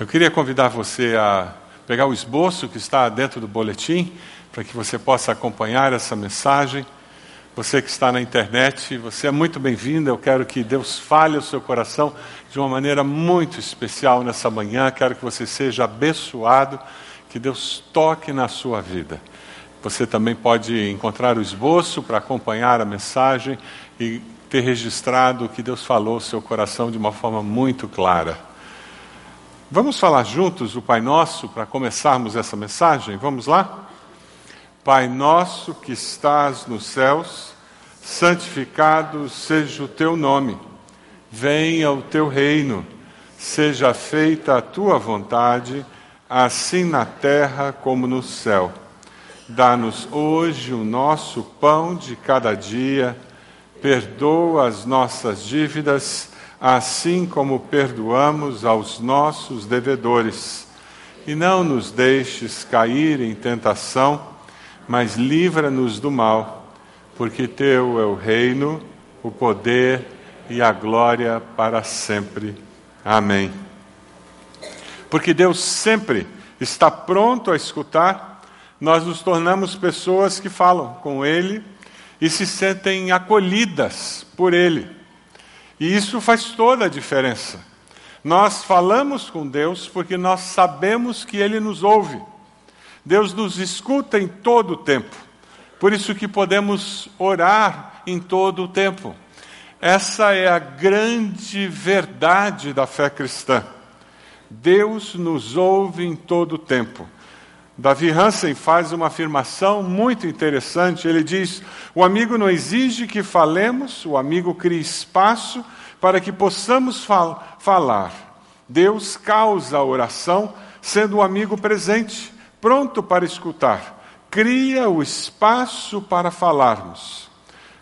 Eu queria convidar você a pegar o esboço que está dentro do boletim, para que você possa acompanhar essa mensagem. Você que está na internet, você é muito bem-vindo. Eu quero que Deus fale o seu coração de uma maneira muito especial nessa manhã. Quero que você seja abençoado, que Deus toque na sua vida. Você também pode encontrar o esboço para acompanhar a mensagem e ter registrado o que Deus falou ao seu coração de uma forma muito clara. Vamos falar juntos o Pai Nosso para começarmos essa mensagem? Vamos lá? Pai nosso que estás nos céus, santificado seja o teu nome. Venha o teu reino. Seja feita a tua vontade, assim na terra como no céu. Dá-nos hoje o nosso pão de cada dia. Perdoa as nossas dívidas, assim como perdoamos aos nossos devedores. E não nos deixes cair em tentação mas livra-nos do mal, porque teu é o reino, o poder e a glória para sempre. Amém. Porque Deus sempre está pronto a escutar, nós nos tornamos pessoas que falam com Ele e se sentem acolhidas por Ele. E isso faz toda a diferença. Nós falamos com Deus porque nós sabemos que Ele nos ouve. Deus nos escuta em todo o tempo. Por isso que podemos orar em todo o tempo. Essa é a grande verdade da fé cristã. Deus nos ouve em todo o tempo. Davi Hansen faz uma afirmação muito interessante. Ele diz: O amigo não exige que falemos, o amigo cria espaço para que possamos fal falar. Deus causa a oração, sendo o amigo presente pronto para escutar, cria o espaço para falarmos.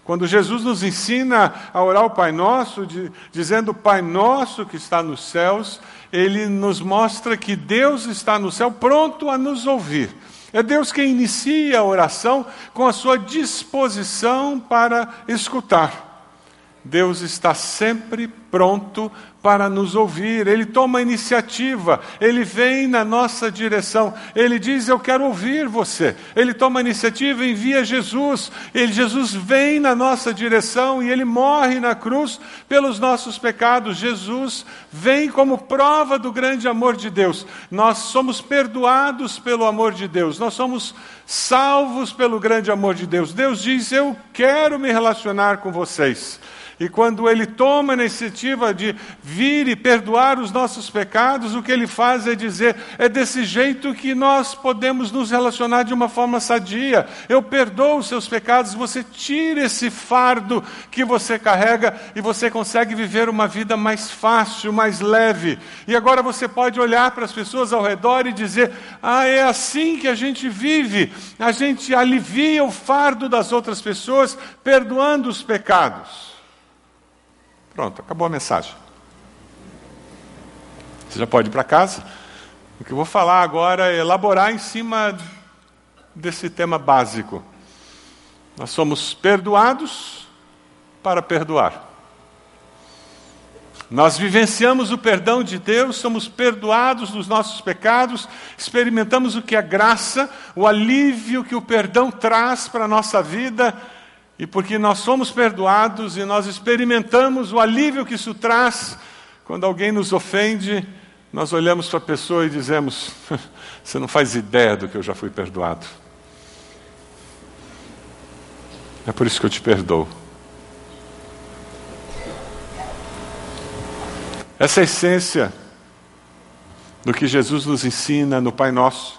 Quando Jesus nos ensina a orar o Pai Nosso, de, dizendo Pai Nosso que está nos céus, ele nos mostra que Deus está no céu pronto a nos ouvir. É Deus quem inicia a oração com a sua disposição para escutar. Deus está sempre pronto para nos ouvir, Ele toma iniciativa, Ele vem na nossa direção, Ele diz: Eu quero ouvir você. Ele toma iniciativa, envia Jesus, ele, Jesus vem na nossa direção e Ele morre na cruz pelos nossos pecados. Jesus vem como prova do grande amor de Deus. Nós somos perdoados pelo amor de Deus, nós somos salvos pelo grande amor de Deus. Deus diz: Eu quero me relacionar com vocês. E quando ele toma a iniciativa de vir e perdoar os nossos pecados, o que ele faz é dizer: é desse jeito que nós podemos nos relacionar de uma forma sadia. Eu perdoo os seus pecados, você tira esse fardo que você carrega e você consegue viver uma vida mais fácil, mais leve. E agora você pode olhar para as pessoas ao redor e dizer: ah, é assim que a gente vive. A gente alivia o fardo das outras pessoas, perdoando os pecados. Pronto, acabou a mensagem. Você já pode ir para casa. O que eu vou falar agora é elaborar em cima desse tema básico. Nós somos perdoados para perdoar. Nós vivenciamos o perdão de Deus, somos perdoados dos nossos pecados, experimentamos o que é graça, o alívio que o perdão traz para a nossa vida e porque nós somos perdoados e nós experimentamos o alívio que isso traz, quando alguém nos ofende, nós olhamos para a pessoa e dizemos: Você não faz ideia do que eu já fui perdoado. É por isso que eu te perdoo. Essa é a essência do que Jesus nos ensina no Pai Nosso.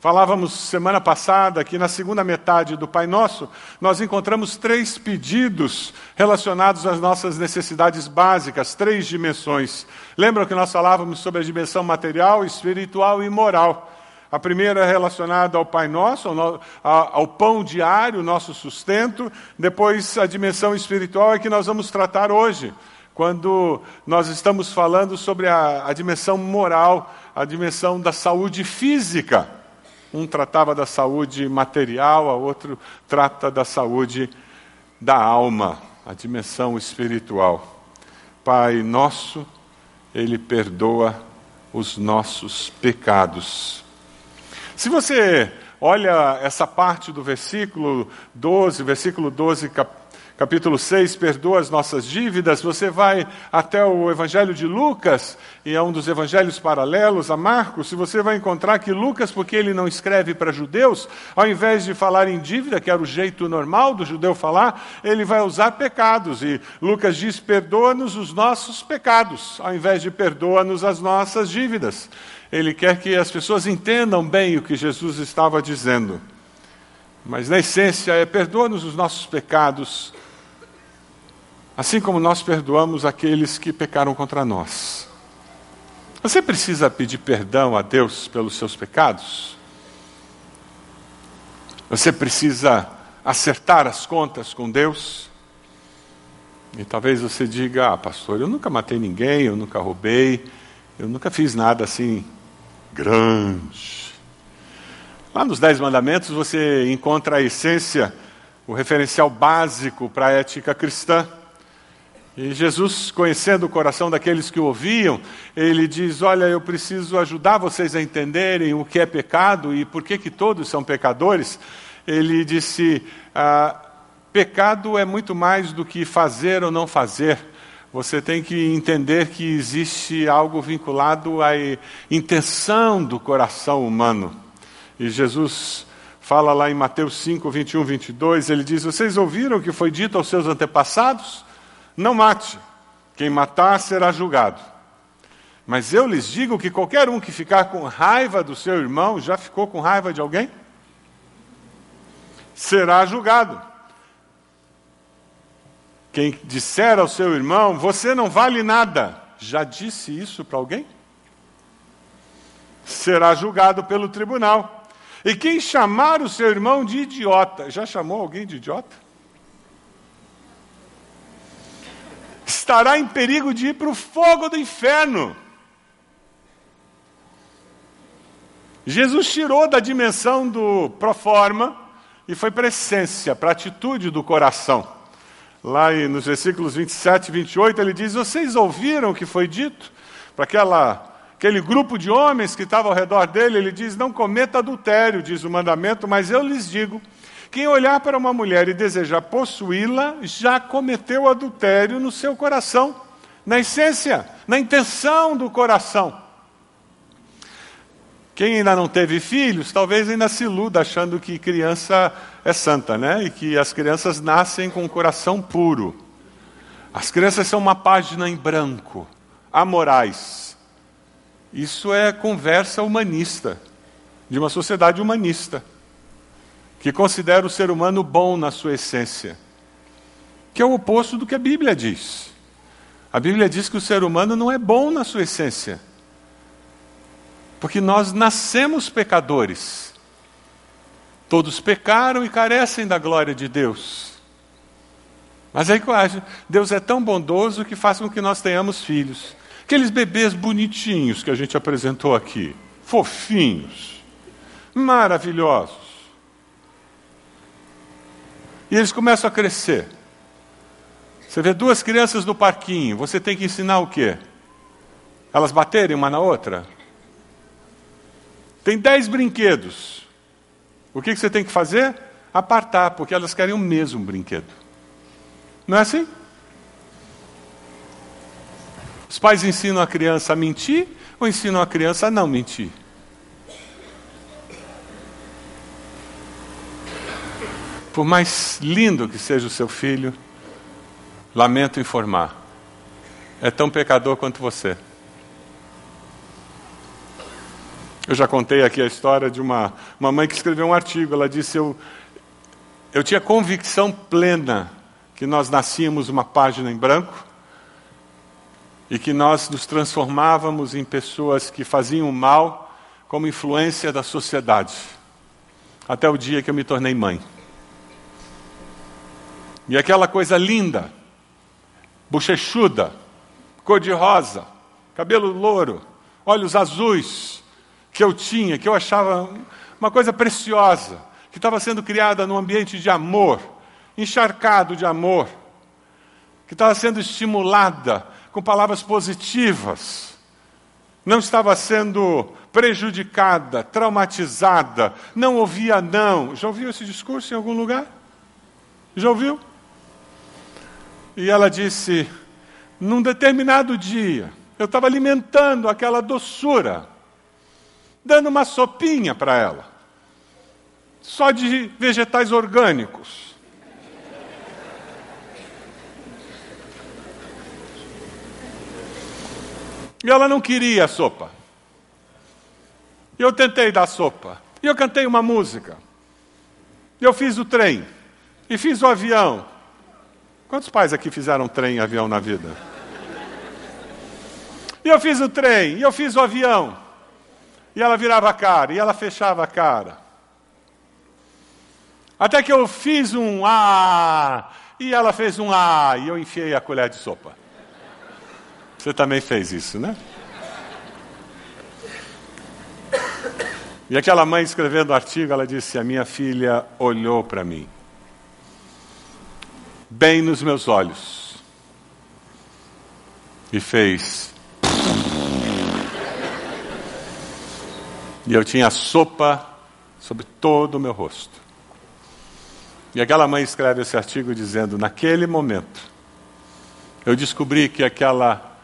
Falávamos semana passada que na segunda metade do Pai Nosso, nós encontramos três pedidos relacionados às nossas necessidades básicas, três dimensões. Lembram que nós falávamos sobre a dimensão material, espiritual e moral? A primeira é relacionada ao Pai Nosso, ao, ao pão diário, nosso sustento. Depois, a dimensão espiritual é que nós vamos tratar hoje, quando nós estamos falando sobre a, a dimensão moral, a dimensão da saúde física. Um tratava da saúde material, a outro trata da saúde da alma, a dimensão espiritual. Pai nosso, Ele perdoa os nossos pecados. Se você olha essa parte do versículo 12, versículo 12, cap capítulo 6, perdoa as nossas dívidas, você vai até o Evangelho de Lucas, e é um dos evangelhos paralelos a Marcos, e você vai encontrar que Lucas, porque ele não escreve para judeus, ao invés de falar em dívida, que era o jeito normal do judeu falar, ele vai usar pecados, e Lucas diz: perdoa-nos os nossos pecados, ao invés de perdoa-nos as nossas dívidas. Ele quer que as pessoas entendam bem o que Jesus estava dizendo. Mas na essência é perdoa-nos os nossos pecados, assim como nós perdoamos aqueles que pecaram contra nós. Você precisa pedir perdão a Deus pelos seus pecados? Você precisa acertar as contas com Deus? E talvez você diga: Ah, pastor, eu nunca matei ninguém, eu nunca roubei, eu nunca fiz nada assim grande. Lá nos Dez Mandamentos você encontra a essência, o referencial básico para a ética cristã. E Jesus, conhecendo o coração daqueles que o ouviam, ele diz: Olha, eu preciso ajudar vocês a entenderem o que é pecado e por que, que todos são pecadores. Ele disse: ah, Pecado é muito mais do que fazer ou não fazer. Você tem que entender que existe algo vinculado à intenção do coração humano. E Jesus fala lá em Mateus 5, 21, 22, ele diz: Vocês ouviram o que foi dito aos seus antepassados? Não mate. Quem matar será julgado. Mas eu lhes digo que qualquer um que ficar com raiva do seu irmão, já ficou com raiva de alguém? Será julgado. Quem disser ao seu irmão, você não vale nada, já disse isso para alguém? Será julgado pelo tribunal. E quem chamar o seu irmão de idiota, já chamou alguém de idiota? Estará em perigo de ir para o fogo do inferno. Jesus tirou da dimensão do proforma e foi para a essência, para a atitude do coração. Lá nos versículos 27 e 28, ele diz: Vocês ouviram o que foi dito para aquela, aquele grupo de homens que estava ao redor dele? Ele diz: Não cometa adultério, diz o mandamento, mas eu lhes digo quem olhar para uma mulher e desejar possuí-la, já cometeu adultério no seu coração, na essência, na intenção do coração. Quem ainda não teve filhos, talvez ainda se iluda achando que criança é santa, né? E que as crianças nascem com o coração puro. As crianças são uma página em branco, amorais. Isso é conversa humanista, de uma sociedade humanista que considera o ser humano bom na sua essência, que é o oposto do que a Bíblia diz. A Bíblia diz que o ser humano não é bom na sua essência, porque nós nascemos pecadores. Todos pecaram e carecem da glória de Deus. Mas aí Deus é tão bondoso que faz com que nós tenhamos filhos. Aqueles bebês bonitinhos que a gente apresentou aqui, fofinhos, maravilhosos. E eles começam a crescer. Você vê duas crianças no parquinho, você tem que ensinar o quê? Elas baterem uma na outra? Tem dez brinquedos. O que você tem que fazer? Apartar, porque elas querem o mesmo brinquedo. Não é assim? Os pais ensinam a criança a mentir ou ensinam a criança a não mentir? Por mais lindo que seja o seu filho, lamento informar, é tão pecador quanto você. Eu já contei aqui a história de uma, uma mãe que escreveu um artigo. Ela disse: eu, eu tinha convicção plena que nós nascíamos uma página em branco e que nós nos transformávamos em pessoas que faziam mal como influência da sociedade. Até o dia que eu me tornei mãe. E aquela coisa linda, bochechuda, cor-de-rosa, cabelo louro, olhos azuis, que eu tinha, que eu achava uma coisa preciosa, que estava sendo criada num ambiente de amor, encharcado de amor, que estava sendo estimulada com palavras positivas. não estava sendo prejudicada, traumatizada, não ouvia não. Já ouviu esse discurso em algum lugar? Já ouviu? E ela disse: num determinado dia, eu estava alimentando aquela doçura, dando uma sopinha para ela, só de vegetais orgânicos. E ela não queria a sopa. E eu tentei dar sopa. E eu cantei uma música. E eu fiz o trem. E fiz o avião. Quantos pais aqui fizeram trem e avião na vida? E eu fiz o trem, e eu fiz o avião. E ela virava a cara, e ela fechava a cara. Até que eu fiz um ah, e ela fez um ah, e eu enfiei a colher de sopa. Você também fez isso, né? E aquela mãe escrevendo o artigo, ela disse: A minha filha olhou para mim, bem nos meus olhos, e fez. E eu tinha sopa sobre todo o meu rosto. E aquela mãe escreve esse artigo dizendo: Naquele momento, eu descobri que aquela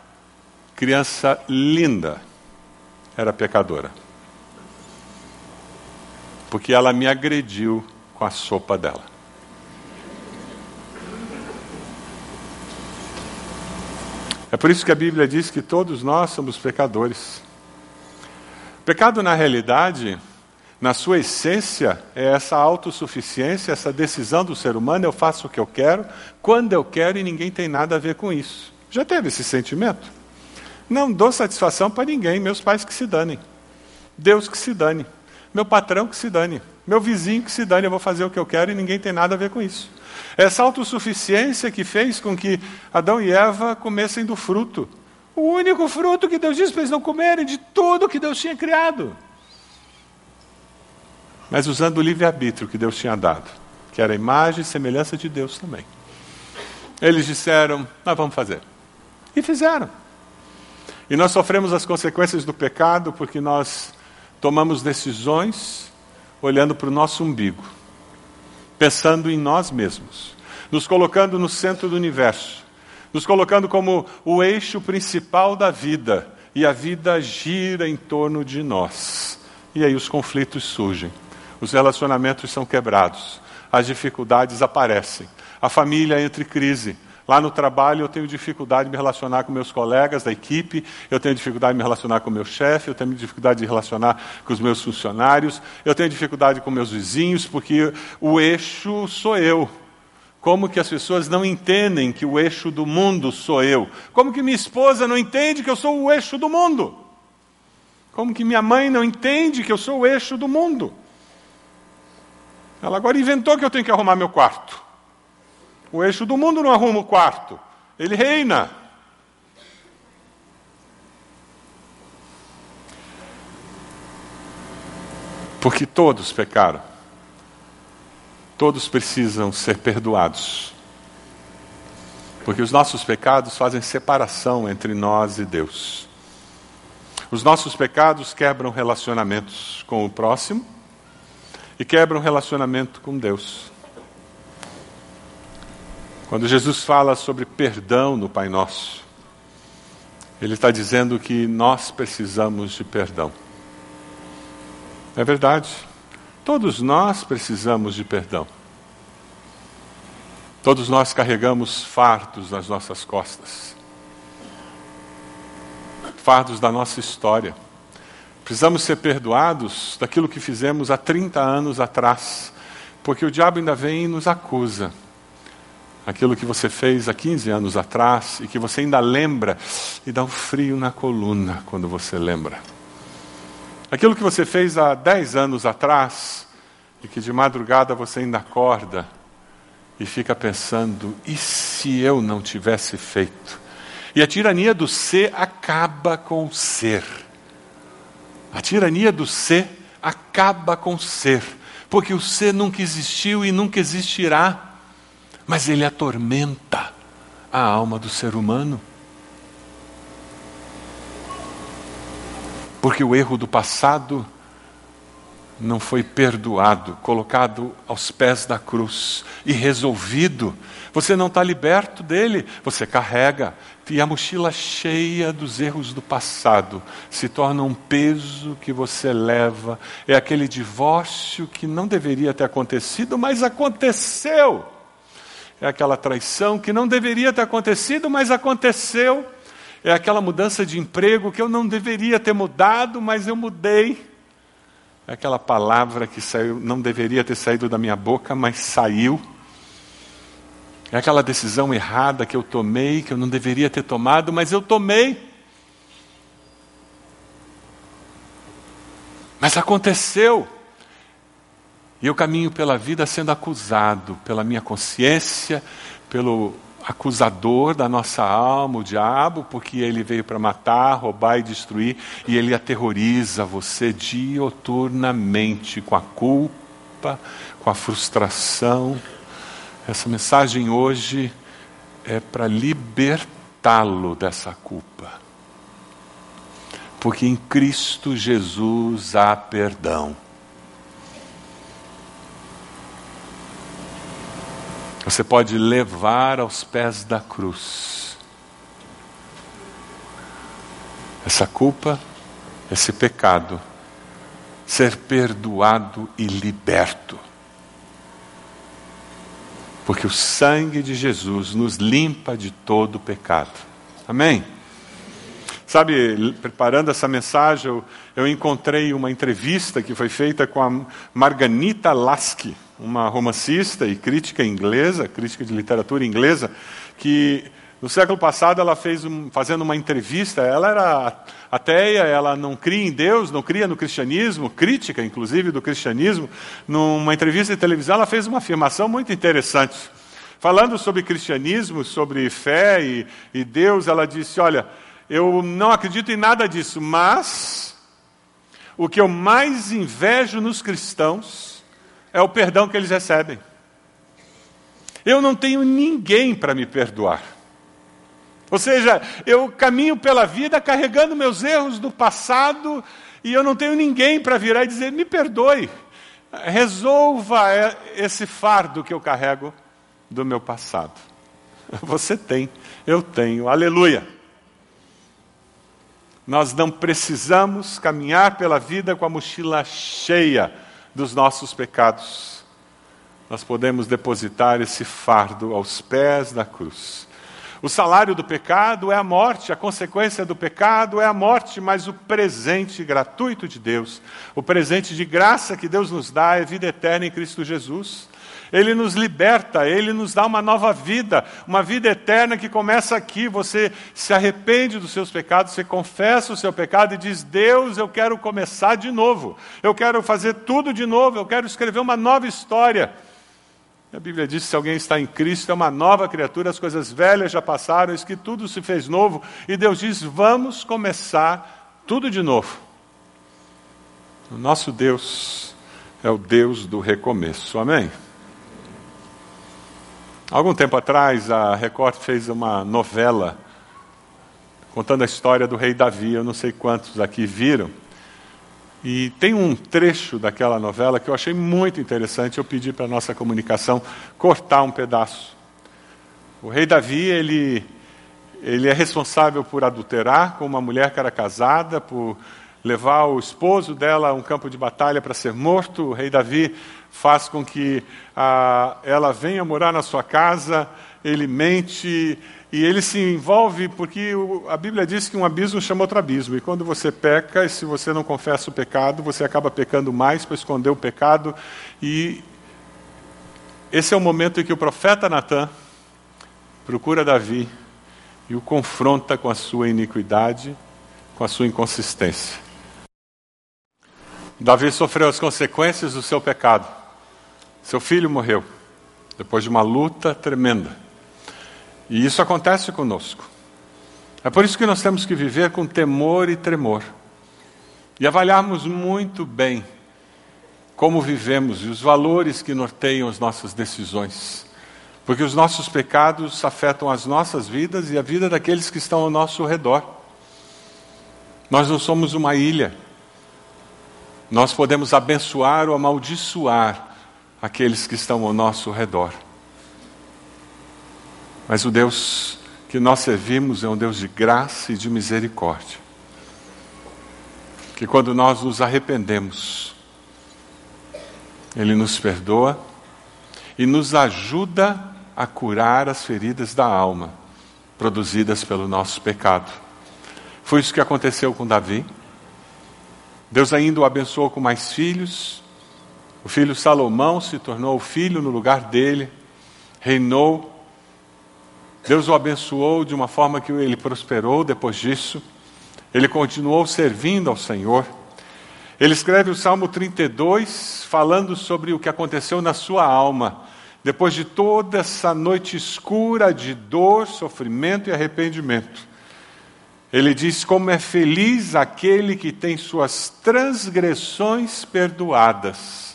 criança linda era pecadora. Porque ela me agrediu com a sopa dela. É por isso que a Bíblia diz que todos nós somos pecadores. Pecado, na realidade, na sua essência, é essa autossuficiência, essa decisão do ser humano: eu faço o que eu quero, quando eu quero e ninguém tem nada a ver com isso. Já teve esse sentimento? Não dou satisfação para ninguém, meus pais que se danem. Deus que se dane. Meu patrão que se dane. Meu vizinho que se dane, eu vou fazer o que eu quero e ninguém tem nada a ver com isso. Essa autossuficiência que fez com que Adão e Eva comessem do fruto. O único fruto que Deus disse para eles não comerem de tudo que Deus tinha criado. Mas usando o livre-arbítrio que Deus tinha dado, que era a imagem e semelhança de Deus também. Eles disseram: Nós vamos fazer. E fizeram. E nós sofremos as consequências do pecado porque nós tomamos decisões olhando para o nosso umbigo, pensando em nós mesmos, nos colocando no centro do universo, nos colocando como o eixo principal da vida, e a vida gira em torno de nós. E aí os conflitos surgem, os relacionamentos são quebrados, as dificuldades aparecem, a família entra em crise, Lá no trabalho eu tenho dificuldade de me relacionar com meus colegas da equipe, eu tenho dificuldade de me relacionar com meu chefe, eu tenho dificuldade de relacionar com os meus funcionários, eu tenho dificuldade com meus vizinhos, porque o eixo sou eu. Como que as pessoas não entendem que o eixo do mundo sou eu? Como que minha esposa não entende que eu sou o eixo do mundo? Como que minha mãe não entende que eu sou o eixo do mundo? Ela agora inventou que eu tenho que arrumar meu quarto. O eixo do mundo não arruma o quarto, ele reina. Porque todos pecaram. Todos precisam ser perdoados. Porque os nossos pecados fazem separação entre nós e Deus. Os nossos pecados quebram relacionamentos com o próximo e quebram relacionamento com Deus. Quando Jesus fala sobre perdão no Pai Nosso, Ele está dizendo que nós precisamos de perdão. É verdade. Todos nós precisamos de perdão. Todos nós carregamos fardos nas nossas costas. Fardos da nossa história. Precisamos ser perdoados daquilo que fizemos há 30 anos atrás, porque o diabo ainda vem e nos acusa aquilo que você fez há 15 anos atrás e que você ainda lembra e dá um frio na coluna quando você lembra. Aquilo que você fez há 10 anos atrás e que de madrugada você ainda acorda e fica pensando: e se eu não tivesse feito? E a tirania do ser acaba com o ser. A tirania do ser acaba com o ser, porque o ser nunca existiu e nunca existirá mas ele atormenta a alma do ser humano. Porque o erro do passado não foi perdoado, colocado aos pés da cruz e resolvido. Você não está liberto dele, você carrega. E a mochila cheia dos erros do passado se torna um peso que você leva. É aquele divórcio que não deveria ter acontecido, mas aconteceu. É aquela traição que não deveria ter acontecido, mas aconteceu. É aquela mudança de emprego que eu não deveria ter mudado, mas eu mudei. É aquela palavra que saiu, não deveria ter saído da minha boca, mas saiu. É aquela decisão errada que eu tomei, que eu não deveria ter tomado, mas eu tomei. Mas aconteceu. E eu caminho pela vida sendo acusado pela minha consciência, pelo acusador da nossa alma, o diabo, porque ele veio para matar, roubar e destruir, e ele aterroriza você dioturnamente com a culpa, com a frustração. Essa mensagem hoje é para libertá-lo dessa culpa. Porque em Cristo Jesus há perdão. Você pode levar aos pés da cruz essa culpa, esse pecado, ser perdoado e liberto. Porque o sangue de Jesus nos limpa de todo pecado. Amém? Sabe, preparando essa mensagem, eu, eu encontrei uma entrevista que foi feita com a Marganita Lasky uma romancista e crítica inglesa, crítica de literatura inglesa, que no século passado ela fez um, fazendo uma entrevista, ela era ateia, ela não cria em Deus, não cria no cristianismo, crítica inclusive do cristianismo, numa entrevista de televisão ela fez uma afirmação muito interessante. Falando sobre cristianismo, sobre fé e, e Deus, ela disse: Olha, eu não acredito em nada disso, mas o que eu mais invejo nos cristãos é o perdão que eles recebem. Eu não tenho ninguém para me perdoar. Ou seja, eu caminho pela vida carregando meus erros do passado e eu não tenho ninguém para virar e dizer: me perdoe, resolva esse fardo que eu carrego do meu passado. Você tem, eu tenho, aleluia. Nós não precisamos caminhar pela vida com a mochila cheia dos nossos pecados, nós podemos depositar esse fardo aos pés da cruz. O salário do pecado é a morte, a consequência do pecado é a morte, mas o presente gratuito de Deus, o presente de graça que Deus nos dá é vida eterna em Cristo Jesus. Ele nos liberta, Ele nos dá uma nova vida, uma vida eterna que começa aqui. Você se arrepende dos seus pecados, você confessa o seu pecado e diz: Deus, eu quero começar de novo, eu quero fazer tudo de novo, eu quero escrever uma nova história. A Bíblia diz que se alguém está em Cristo é uma nova criatura, as coisas velhas já passaram, isso que tudo se fez novo. E Deus diz: vamos começar tudo de novo. O nosso Deus é o Deus do recomeço. Amém? Algum tempo atrás, a Record fez uma novela contando a história do rei Davi. Eu não sei quantos aqui viram. E tem um trecho daquela novela que eu achei muito interessante. Eu pedi para a nossa comunicação cortar um pedaço. O rei Davi, ele, ele é responsável por adulterar com uma mulher que era casada, por levar o esposo dela a um campo de batalha para ser morto. O rei Davi faz com que ah, ela venha morar na sua casa, ele mente e ele se envolve porque a Bíblia diz que um abismo chama outro abismo. E quando você peca, e se você não confessa o pecado, você acaba pecando mais para esconder o pecado. E esse é o momento em que o profeta Natan procura Davi e o confronta com a sua iniquidade, com a sua inconsistência. Davi sofreu as consequências do seu pecado. Seu filho morreu, depois de uma luta tremenda. E isso acontece conosco. É por isso que nós temos que viver com temor e tremor. E avaliarmos muito bem como vivemos e os valores que norteiam as nossas decisões. Porque os nossos pecados afetam as nossas vidas e a vida daqueles que estão ao nosso redor. Nós não somos uma ilha. Nós podemos abençoar ou amaldiçoar aqueles que estão ao nosso redor. Mas o Deus que nós servimos é um Deus de graça e de misericórdia. Que quando nós nos arrependemos, Ele nos perdoa e nos ajuda a curar as feridas da alma produzidas pelo nosso pecado. Foi isso que aconteceu com Davi. Deus ainda o abençoou com mais filhos. O filho Salomão se tornou filho no lugar dele, reinou. Deus o abençoou de uma forma que ele prosperou depois disso. Ele continuou servindo ao Senhor. Ele escreve o Salmo 32, falando sobre o que aconteceu na sua alma, depois de toda essa noite escura de dor, sofrimento e arrependimento. Ele diz: Como é feliz aquele que tem suas transgressões perdoadas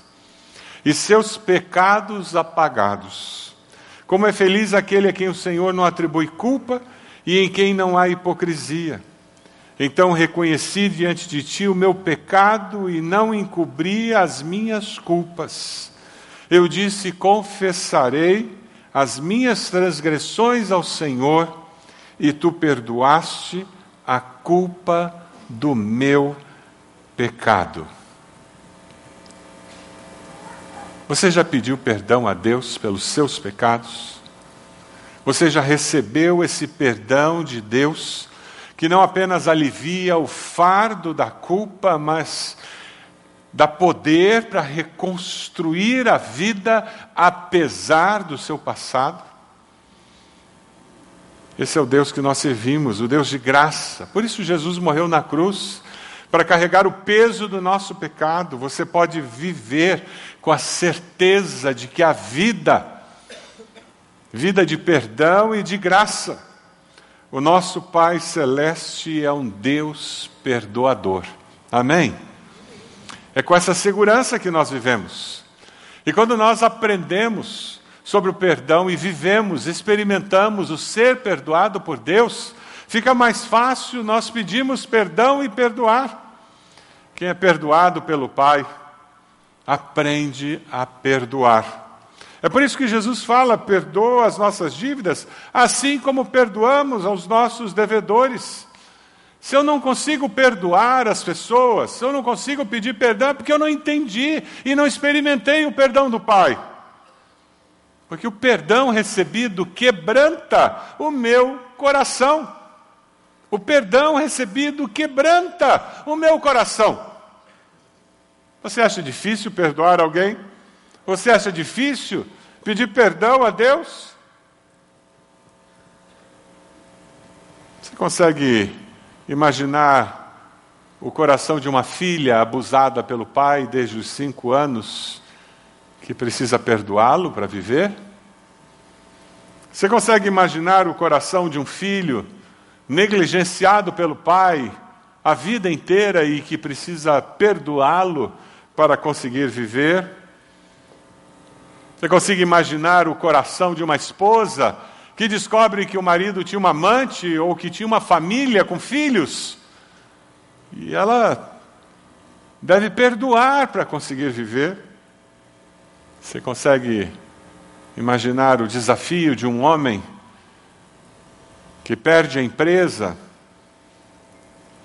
e seus pecados apagados. Como é feliz aquele a quem o Senhor não atribui culpa e em quem não há hipocrisia. Então reconheci diante de ti o meu pecado e não encobri as minhas culpas. Eu disse: Confessarei as minhas transgressões ao Senhor, e tu perdoaste a culpa do meu pecado. Você já pediu perdão a Deus pelos seus pecados? Você já recebeu esse perdão de Deus, que não apenas alivia o fardo da culpa, mas dá poder para reconstruir a vida apesar do seu passado? Esse é o Deus que nós servimos, o Deus de graça. Por isso Jesus morreu na cruz, para carregar o peso do nosso pecado. Você pode viver com a certeza de que a vida, vida de perdão e de graça. O nosso Pai Celeste é um Deus perdoador. Amém? É com essa segurança que nós vivemos. E quando nós aprendemos sobre o perdão e vivemos, experimentamos o ser perdoado por Deus, fica mais fácil nós pedirmos perdão e perdoar. Quem é perdoado pelo Pai aprende a perdoar. É por isso que Jesus fala: perdoa as nossas dívidas, assim como perdoamos aos nossos devedores. Se eu não consigo perdoar as pessoas, se eu não consigo pedir perdão, é porque eu não entendi e não experimentei o perdão do Pai. Porque o perdão recebido quebranta o meu coração. O perdão recebido quebranta o meu coração. Você acha difícil perdoar alguém? Você acha difícil pedir perdão a Deus? Você consegue imaginar o coração de uma filha abusada pelo pai desde os cinco anos que precisa perdoá-lo para viver? Você consegue imaginar o coração de um filho negligenciado pelo pai a vida inteira e que precisa perdoá-lo para conseguir viver? Você consegue imaginar o coração de uma esposa que descobre que o marido tinha uma amante ou que tinha uma família com filhos? E ela deve perdoar para conseguir viver. Você consegue imaginar o desafio de um homem que perde a empresa,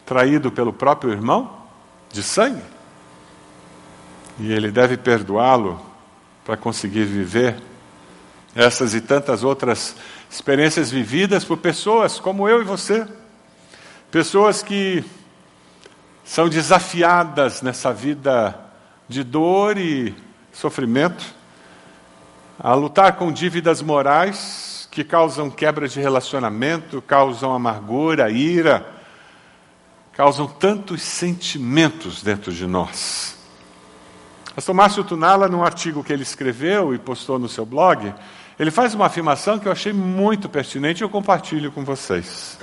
traído pelo próprio irmão de sangue? E ele deve perdoá-lo para conseguir viver essas e tantas outras experiências vividas por pessoas como eu e você. Pessoas que são desafiadas nessa vida de dor e sofrimento, a lutar com dívidas morais que causam quebra de relacionamento, causam amargura, ira, causam tantos sentimentos dentro de nós. Pastor Márcio Tunala, num artigo que ele escreveu e postou no seu blog, ele faz uma afirmação que eu achei muito pertinente e eu compartilho com vocês.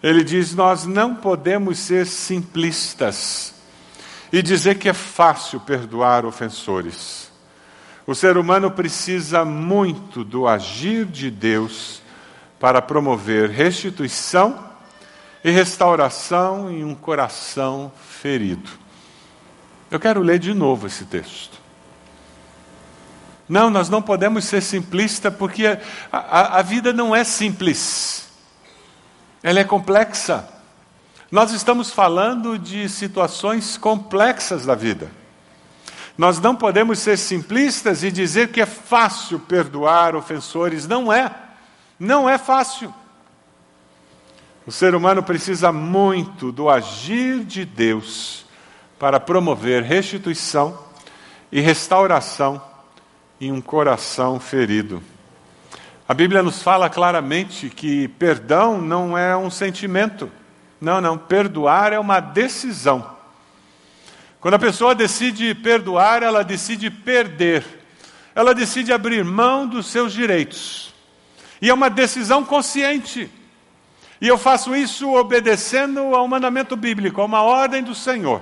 Ele diz: Nós não podemos ser simplistas e dizer que é fácil perdoar ofensores. O ser humano precisa muito do agir de Deus para promover restituição e restauração em um coração ferido. Eu quero ler de novo esse texto. Não, nós não podemos ser simplistas porque a, a, a vida não é simples, ela é complexa. Nós estamos falando de situações complexas da vida. Nós não podemos ser simplistas e dizer que é fácil perdoar ofensores. Não é. Não é fácil. O ser humano precisa muito do agir de Deus para promover restituição e restauração em um coração ferido. A Bíblia nos fala claramente que perdão não é um sentimento. Não, não. Perdoar é uma decisão. Quando a pessoa decide perdoar, ela decide perder. Ela decide abrir mão dos seus direitos. E é uma decisão consciente. E eu faço isso obedecendo ao mandamento bíblico, a uma ordem do Senhor.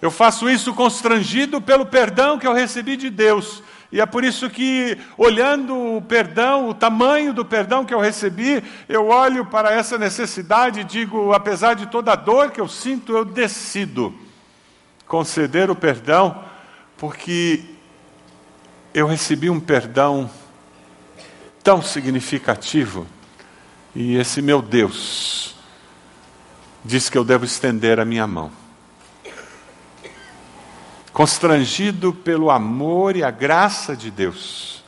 Eu faço isso constrangido pelo perdão que eu recebi de Deus. E é por isso que, olhando o perdão, o tamanho do perdão que eu recebi, eu olho para essa necessidade e digo: apesar de toda a dor que eu sinto, eu decido conceder o perdão, porque eu recebi um perdão tão significativo, e esse meu Deus diz que eu devo estender a minha mão. Constrangido pelo amor e a graça de Deus,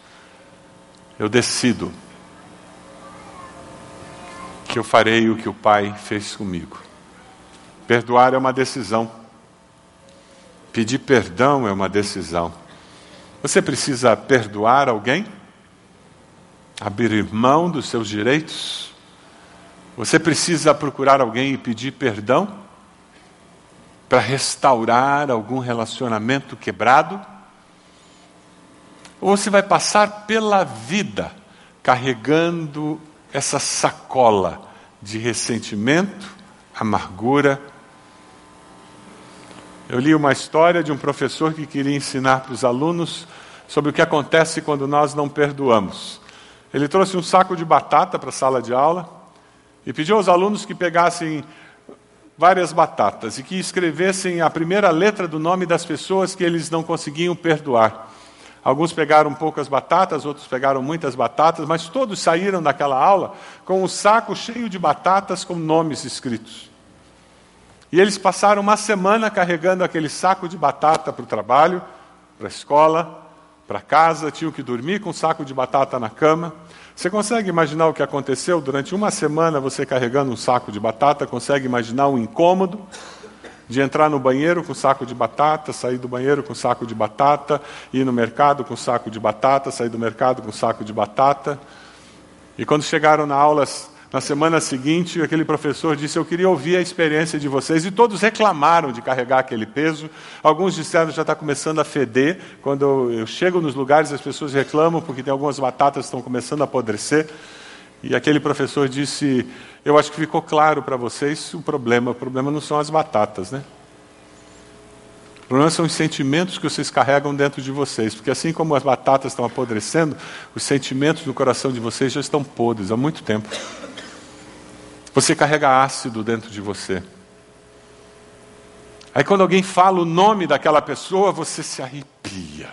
eu decido que eu farei o que o Pai fez comigo. Perdoar é uma decisão. Pedir perdão é uma decisão. Você precisa perdoar alguém? Abrir mão dos seus direitos? Você precisa procurar alguém e pedir perdão? Para restaurar algum relacionamento quebrado? Ou você vai passar pela vida carregando essa sacola de ressentimento, amargura eu li uma história de um professor que queria ensinar para os alunos sobre o que acontece quando nós não perdoamos. Ele trouxe um saco de batata para a sala de aula e pediu aos alunos que pegassem várias batatas e que escrevessem a primeira letra do nome das pessoas que eles não conseguiam perdoar. Alguns pegaram poucas batatas, outros pegaram muitas batatas, mas todos saíram daquela aula com um saco cheio de batatas com nomes escritos. E eles passaram uma semana carregando aquele saco de batata para o trabalho, para a escola, para casa, tinham que dormir com um saco de batata na cama. Você consegue imaginar o que aconteceu durante uma semana você carregando um saco de batata? Consegue imaginar o incômodo de entrar no banheiro com saco de batata, sair do banheiro com saco de batata, ir no mercado com saco de batata, sair do mercado com saco de batata? E quando chegaram na aula na semana seguinte, aquele professor disse: Eu queria ouvir a experiência de vocês. E todos reclamaram de carregar aquele peso. Alguns disseram já está começando a feder. Quando eu chego nos lugares, as pessoas reclamam porque tem algumas batatas que estão começando a apodrecer. E aquele professor disse: Eu acho que ficou claro para vocês o problema. O problema não são as batatas, né? O problema são os sentimentos que vocês carregam dentro de vocês. Porque assim como as batatas estão apodrecendo, os sentimentos no coração de vocês já estão podres há muito tempo. Você carrega ácido dentro de você. Aí quando alguém fala o nome daquela pessoa, você se arrepia.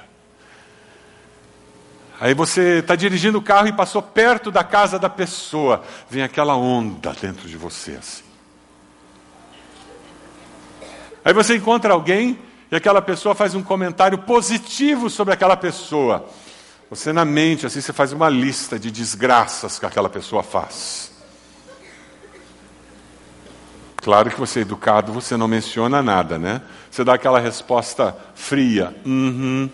Aí você está dirigindo o carro e passou perto da casa da pessoa, vem aquela onda dentro de você assim. Aí você encontra alguém e aquela pessoa faz um comentário positivo sobre aquela pessoa. Você na mente assim você faz uma lista de desgraças que aquela pessoa faz. Claro que você é educado, você não menciona nada, né? Você dá aquela resposta fria. Uhum.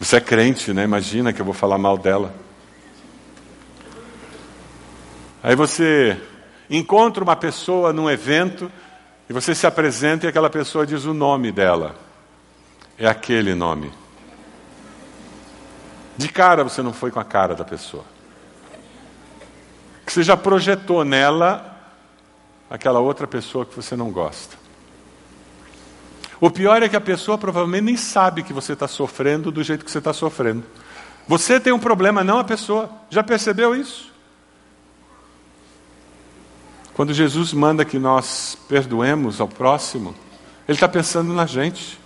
Você é crente, né? Imagina que eu vou falar mal dela. Aí você encontra uma pessoa num evento e você se apresenta e aquela pessoa diz o nome dela. É aquele nome. De cara você não foi com a cara da pessoa você já projetou nela aquela outra pessoa que você não gosta. O pior é que a pessoa provavelmente nem sabe que você está sofrendo do jeito que você está sofrendo. Você tem um problema, não a pessoa. Já percebeu isso? Quando Jesus manda que nós perdoemos ao próximo, Ele está pensando na gente.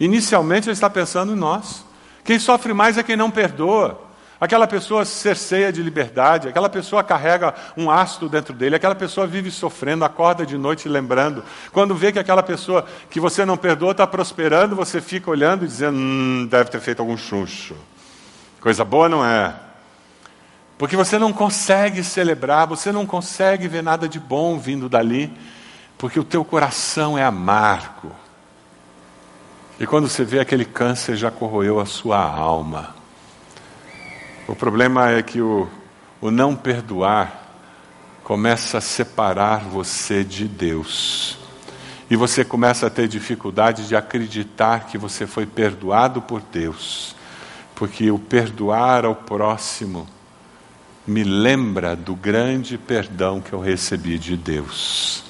Inicialmente, Ele está pensando em nós. Quem sofre mais é quem não perdoa. Aquela pessoa cerceia de liberdade, aquela pessoa carrega um ácido dentro dele, aquela pessoa vive sofrendo, acorda de noite lembrando. Quando vê que aquela pessoa que você não perdoa está prosperando, você fica olhando e dizendo: hum, deve ter feito algum chuncho. Coisa boa não é. Porque você não consegue celebrar, você não consegue ver nada de bom vindo dali, porque o teu coração é amargo. E quando você vê aquele câncer já corroeu a sua alma. O problema é que o, o não perdoar começa a separar você de Deus. E você começa a ter dificuldade de acreditar que você foi perdoado por Deus. Porque o perdoar ao próximo me lembra do grande perdão que eu recebi de Deus.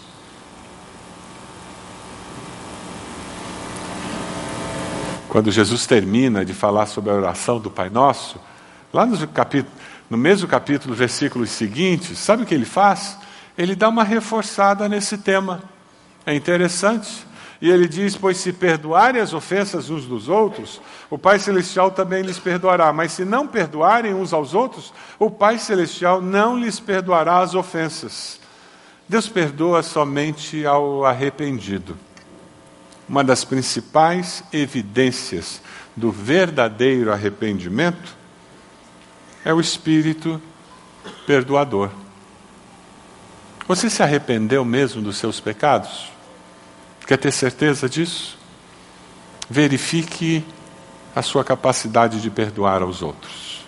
Quando Jesus termina de falar sobre a oração do Pai Nosso, lá no, capítulo, no mesmo capítulo, versículos seguintes, sabe o que ele faz? Ele dá uma reforçada nesse tema. É interessante. E ele diz: Pois se perdoarem as ofensas uns dos outros, o Pai Celestial também lhes perdoará. Mas se não perdoarem uns aos outros, o Pai Celestial não lhes perdoará as ofensas. Deus perdoa somente ao arrependido. Uma das principais evidências do verdadeiro arrependimento é o espírito perdoador. Você se arrependeu mesmo dos seus pecados? Quer ter certeza disso? Verifique a sua capacidade de perdoar aos outros.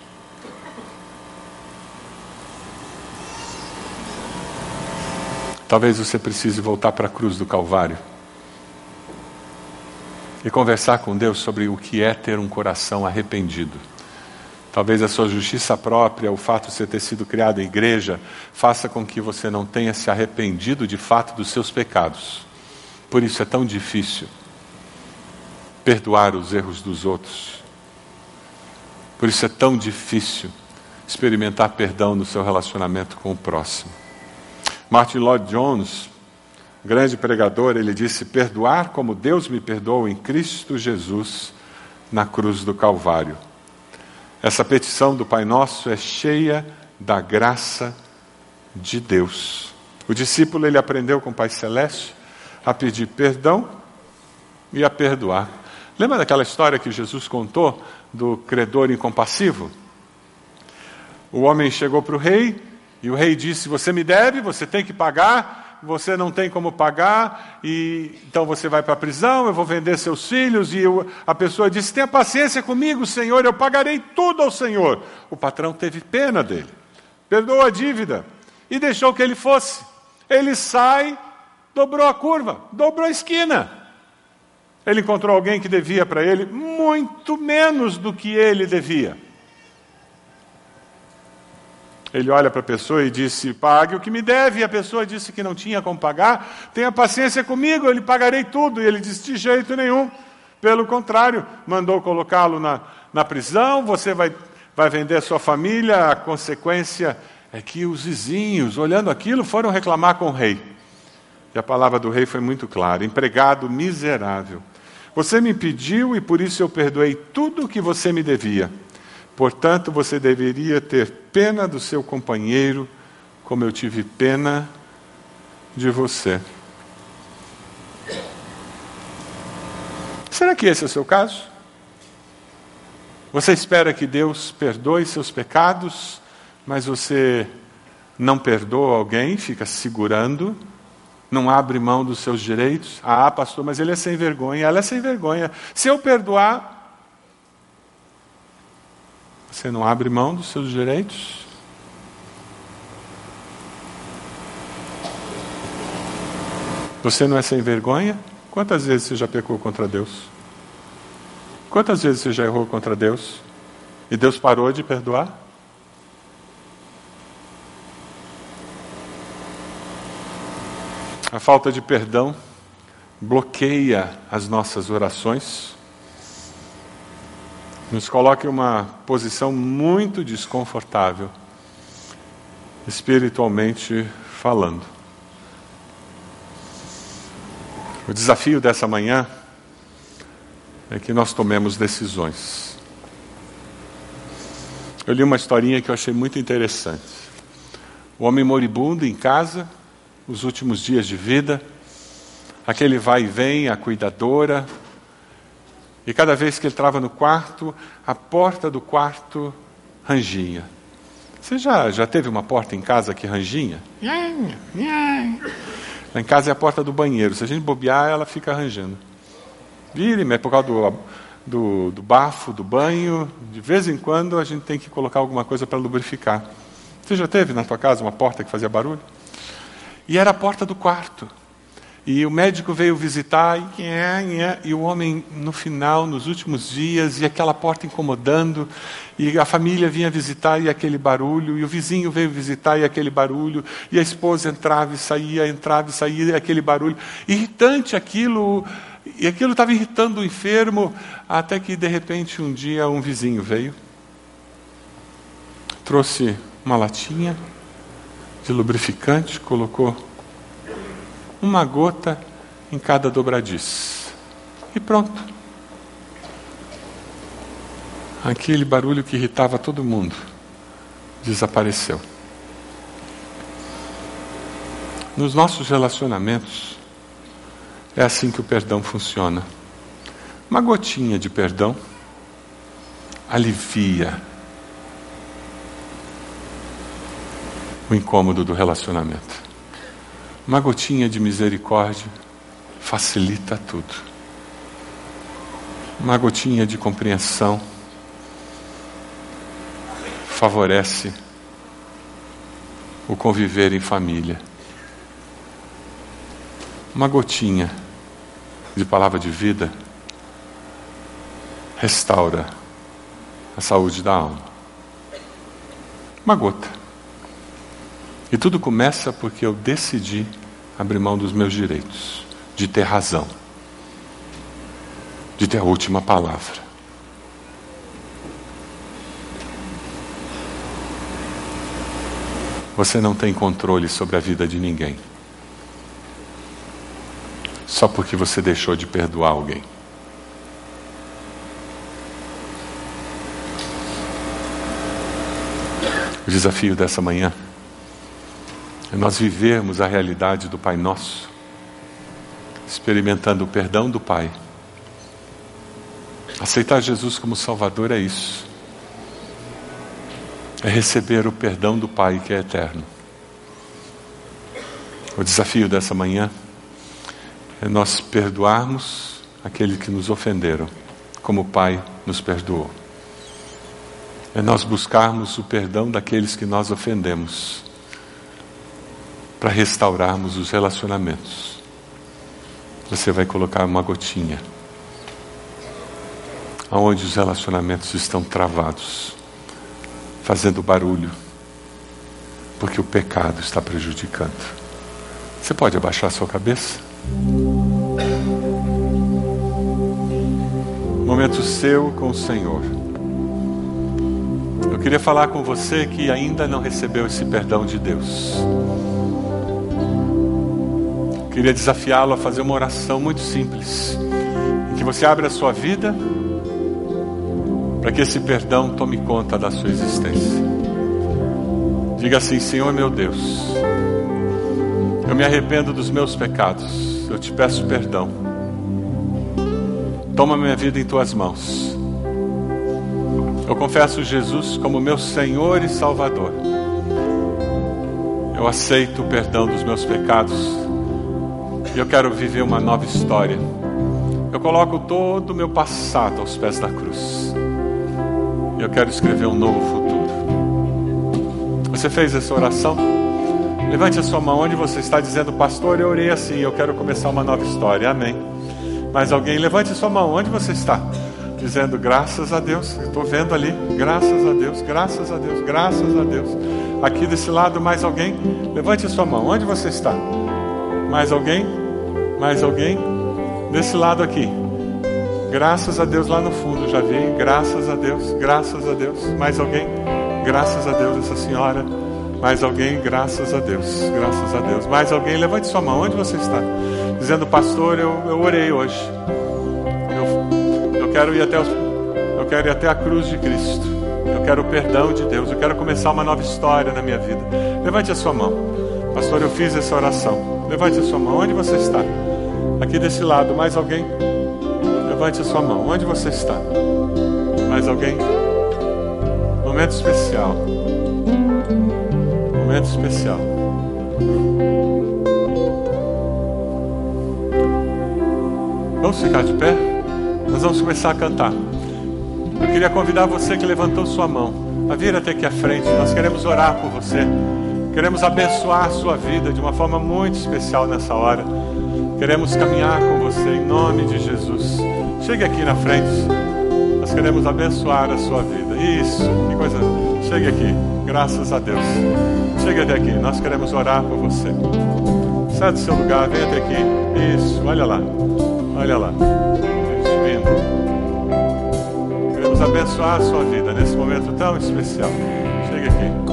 Talvez você precise voltar para a cruz do Calvário e conversar com Deus sobre o que é ter um coração arrependido. Talvez a sua justiça própria, o fato de você ter sido criado em igreja, faça com que você não tenha se arrependido de fato dos seus pecados. Por isso é tão difícil perdoar os erros dos outros. Por isso é tão difícil experimentar perdão no seu relacionamento com o próximo. Martin Lloyd Jones, grande pregador, ele disse: Perdoar como Deus me perdoou em Cristo Jesus na cruz do Calvário. Essa petição do Pai Nosso é cheia da graça de Deus. O discípulo ele aprendeu com o Pai Celeste a pedir perdão e a perdoar. Lembra daquela história que Jesus contou do credor incompassivo? O homem chegou para o rei e o rei disse: Você me deve, você tem que pagar, você não tem como pagar, e então você vai para a prisão, eu vou vender seus filhos. E eu, a pessoa disse: Tenha paciência comigo, Senhor, eu pagarei tudo ao Senhor. O patrão teve pena dele, perdoou a dívida e deixou que ele fosse. Ele sai dobrou a curva, dobrou a esquina. Ele encontrou alguém que devia para ele muito menos do que ele devia. Ele olha para a pessoa e disse: Pague o que me deve. E a pessoa disse que não tinha como pagar. Tenha paciência comigo, eu lhe pagarei tudo. E ele disse: De jeito nenhum. Pelo contrário, mandou colocá-lo na, na prisão. Você vai, vai vender a sua família. A consequência é que os vizinhos, olhando aquilo, foram reclamar com o rei. E a palavra do rei foi muito clara: empregado miserável. Você me pediu e por isso eu perdoei tudo o que você me devia. Portanto, você deveria ter pena do seu companheiro, como eu tive pena de você. Será que esse é o seu caso? Você espera que Deus perdoe seus pecados, mas você não perdoa alguém, fica segurando não abre mão dos seus direitos. Ah, pastor, mas ele é sem vergonha, ela é sem vergonha. Se eu perdoar, você não abre mão dos seus direitos? Você não é sem vergonha? Quantas vezes você já pecou contra Deus? Quantas vezes você já errou contra Deus? E Deus parou de perdoar? A falta de perdão bloqueia as nossas orações, nos coloca em uma posição muito desconfortável, espiritualmente falando. O desafio dessa manhã é que nós tomemos decisões. Eu li uma historinha que eu achei muito interessante. O homem moribundo em casa, os últimos dias de vida, aquele vai e vem, a cuidadora, e cada vez que ele entrava no quarto, a porta do quarto rangia. Você já, já teve uma porta em casa que ranginha? Lá em casa é a porta do banheiro. Se a gente bobear, ela fica rangendo. Vire, é por causa do, do, do bafo, do banho. De vez em quando a gente tem que colocar alguma coisa para lubrificar. Você já teve na tua casa uma porta que fazia barulho? E era a porta do quarto. E o médico veio visitar, e, o homem, no final, nos últimos dias, e aquela porta incomodando, e a família vinha visitar, e aquele barulho, e o vizinho veio visitar, e aquele barulho, e a esposa entrava e saía, entrava e saía, e aquele barulho. Irritante aquilo, e aquilo estava irritando o enfermo, até que, de repente, um dia, um vizinho veio, trouxe uma latinha de lubrificante, colocou uma gota em cada dobradiça. E pronto. Aquele barulho que irritava todo mundo desapareceu. Nos nossos relacionamentos, é assim que o perdão funciona. Uma gotinha de perdão alivia o incômodo do relacionamento. Uma gotinha de misericórdia facilita tudo. Uma gotinha de compreensão favorece o conviver em família. Uma gotinha de palavra de vida restaura a saúde da alma. Uma gota. E tudo começa porque eu decidi abrir mão dos meus direitos, de ter razão, de ter a última palavra. Você não tem controle sobre a vida de ninguém. Só porque você deixou de perdoar alguém. O desafio dessa manhã é nós vivermos a realidade do Pai Nosso, experimentando o perdão do Pai. Aceitar Jesus como Salvador é isso. É receber o perdão do Pai que é eterno. O desafio dessa manhã é nós perdoarmos aqueles que nos ofenderam, como o Pai nos perdoou. É nós buscarmos o perdão daqueles que nós ofendemos para restaurarmos os relacionamentos. Você vai colocar uma gotinha aonde os relacionamentos estão travados, fazendo barulho, porque o pecado está prejudicando. Você pode abaixar sua cabeça? Momento seu com o Senhor. Eu queria falar com você que ainda não recebeu esse perdão de Deus. Queria desafiá-lo a fazer uma oração muito simples. Em que você abre a sua vida para que esse perdão tome conta da sua existência. Diga assim: Senhor meu Deus, eu me arrependo dos meus pecados, eu te peço perdão. Toma minha vida em tuas mãos. Eu confesso Jesus como meu Senhor e Salvador. Eu aceito o perdão dos meus pecados e eu quero viver uma nova história. Eu coloco todo o meu passado aos pés da cruz. E eu quero escrever um novo futuro. Você fez essa oração? Levante a sua mão onde você está dizendo, pastor, eu orei assim, eu quero começar uma nova história. Amém. Mas alguém, levante a sua mão onde você está? Dizendo, graças a Deus, eu estou vendo ali, graças a Deus, graças a Deus, graças a Deus. Aqui desse lado, mais alguém? Levante a sua mão, onde você está? Mais alguém? Mais alguém? Desse lado aqui. Graças a Deus lá no fundo, já vi. Graças a Deus, graças a Deus. Mais alguém? Graças a Deus, essa senhora. Mais alguém? Graças a Deus. Graças a Deus. Mais alguém? Levante sua mão. Onde você está? Dizendo, pastor, eu, eu orei hoje. Eu, eu quero ir até os, eu quero ir até a cruz de Cristo. Eu quero o perdão de Deus. Eu quero começar uma nova história na minha vida. Levante a sua mão. Pastor, eu fiz essa oração. Levante a sua mão. Onde você está? Aqui desse lado. Mais alguém? Levante a sua mão. Onde você está? Mais alguém? Momento especial. Momento especial. Vamos ficar de pé? Nós vamos começar a cantar. Eu queria convidar você que levantou sua mão a vir até aqui à frente. Nós queremos orar por você. Queremos abençoar a sua vida de uma forma muito especial nessa hora. Queremos caminhar com você em nome de Jesus. Chegue aqui na frente. Nós queremos abençoar a sua vida. Isso, que coisa. Chegue aqui, graças a Deus. Chegue até aqui, nós queremos orar por você. Sai do seu lugar, vem até aqui. Isso, olha lá. Olha lá. Vindo. Queremos abençoar a sua vida nesse momento tão especial. Chegue aqui.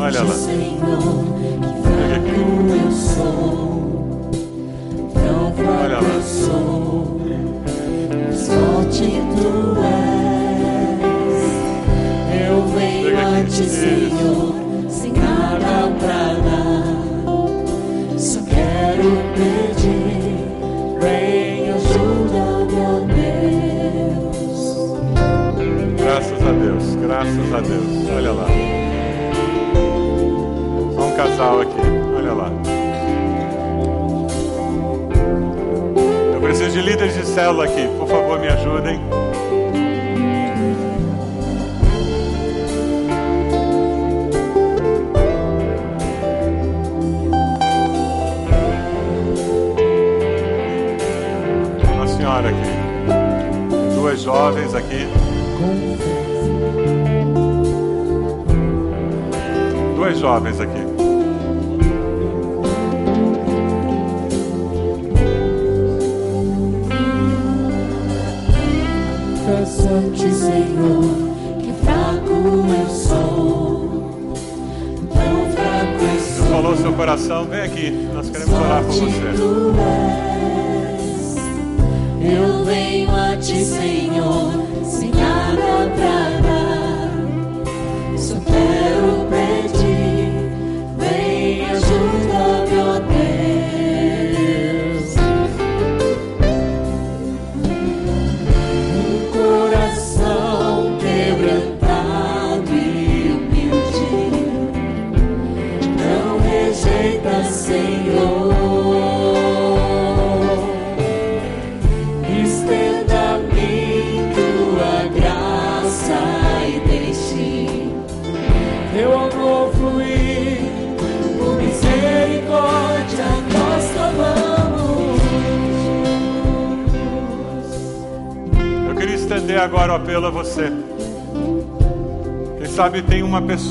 Olha lá. Chegue aqui. Olha lá. Forte tu és, eu venho a ti, Senhor, sem nada pra dar. Só quero pedir, vem ajuda-me, ó Deus. Graças a Deus, graças a Deus. Olha lá. Casal aqui, olha lá. Eu preciso de líderes de célula aqui, por favor, me ajudem. Uma senhora aqui. Duas jovens aqui. Duas jovens aqui. Peço a ti, Senhor, que fraco eu sou. Tão fraco eu Deus sou. falou seu coração, vem aqui. Nós queremos orar por você. tu és. Eu venho a ti, Senhor,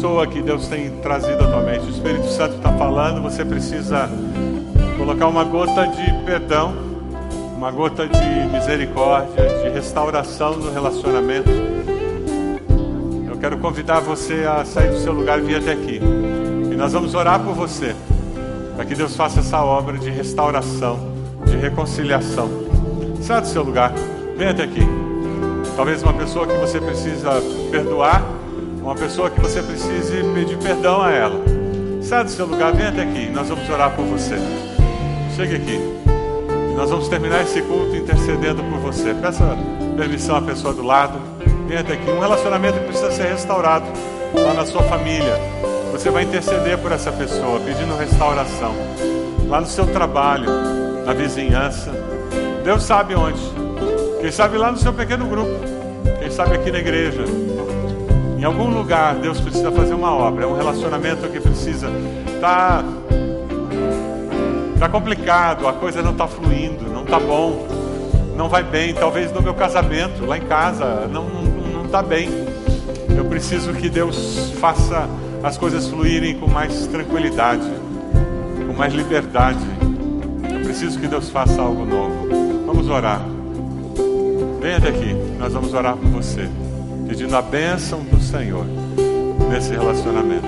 pessoa que Deus tem trazido à tua mente. O Espírito Santo está falando, você precisa colocar uma gota de perdão, uma gota de misericórdia, de restauração no relacionamento. Eu quero convidar você a sair do seu lugar e vir até aqui. E nós vamos orar por você, para que Deus faça essa obra de restauração, de reconciliação. Sai do seu lugar, vem até aqui. Talvez uma pessoa que você precisa perdoar, uma pessoa que você precise pedir perdão a ela. Sai do seu lugar, vem até aqui. Nós vamos orar por você. Chegue aqui. Nós vamos terminar esse culto intercedendo por você. Peça permissão à pessoa do lado. Vem até aqui. Um relacionamento que precisa ser restaurado lá na sua família. Você vai interceder por essa pessoa, pedindo restauração. Lá no seu trabalho, na vizinhança. Deus sabe onde. Quem sabe lá no seu pequeno grupo. Quem sabe aqui na igreja. Em algum lugar Deus precisa fazer uma obra. É um relacionamento que precisa estar tá complicado, a coisa não está fluindo, não está bom, não vai bem. Talvez no meu casamento, lá em casa, não não está bem. Eu preciso que Deus faça as coisas fluírem com mais tranquilidade, com mais liberdade. Eu preciso que Deus faça algo novo. Vamos orar. Venha até aqui, nós vamos orar por você, pedindo a bênção do Senhor nesse relacionamento.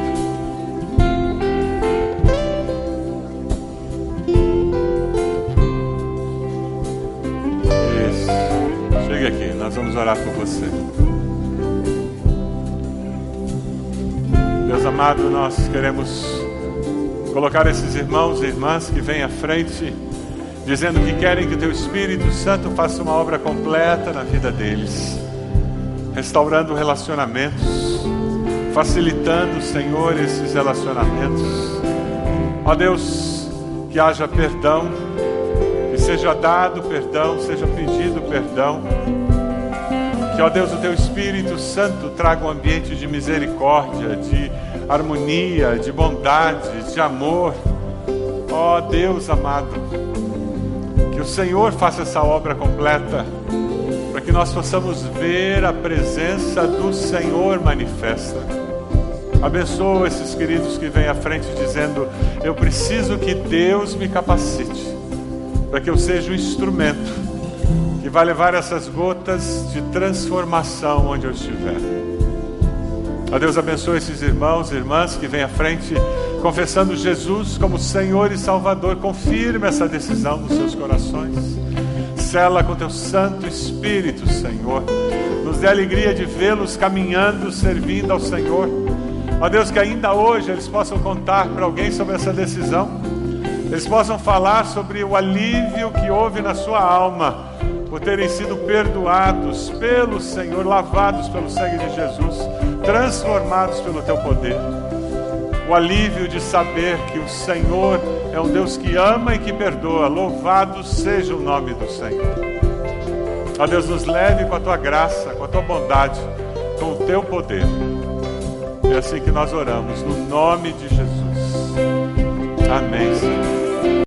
Isso. Chega aqui, nós vamos orar por você. Deus amado, nós queremos colocar esses irmãos e irmãs que vêm à frente, dizendo que querem que o Teu Espírito Santo faça uma obra completa na vida deles restaurando relacionamentos, facilitando, Senhor, esses relacionamentos. Ó Deus, que haja perdão, que seja dado perdão, seja pedido perdão. Que, ó Deus, o Teu Espírito Santo traga um ambiente de misericórdia, de harmonia, de bondade, de amor. Ó Deus amado, que o Senhor faça essa obra completa, nós possamos ver a presença do Senhor manifesta. Abençoa esses queridos que vêm à frente dizendo: Eu preciso que Deus me capacite, para que eu seja o instrumento que vai levar essas gotas de transformação onde eu estiver. A Deus abençoe esses irmãos e irmãs que vêm à frente confessando Jesus como Senhor e Salvador. Confirme essa decisão nos seus corações. Sela com teu Santo Espírito, Senhor. Nos dê a alegria de vê-los caminhando, servindo ao Senhor. Ó Deus, que ainda hoje eles possam contar para alguém sobre essa decisão. Eles possam falar sobre o alívio que houve na sua alma por terem sido perdoados pelo Senhor, lavados pelo sangue de Jesus, transformados pelo teu poder. O alívio de saber que o Senhor é um Deus que ama e que perdoa. Louvado seja o nome do Senhor. Ó Deus, nos leve com a tua graça, com a tua bondade, com o teu poder. É assim que nós oramos, no nome de Jesus. Amém, Senhor.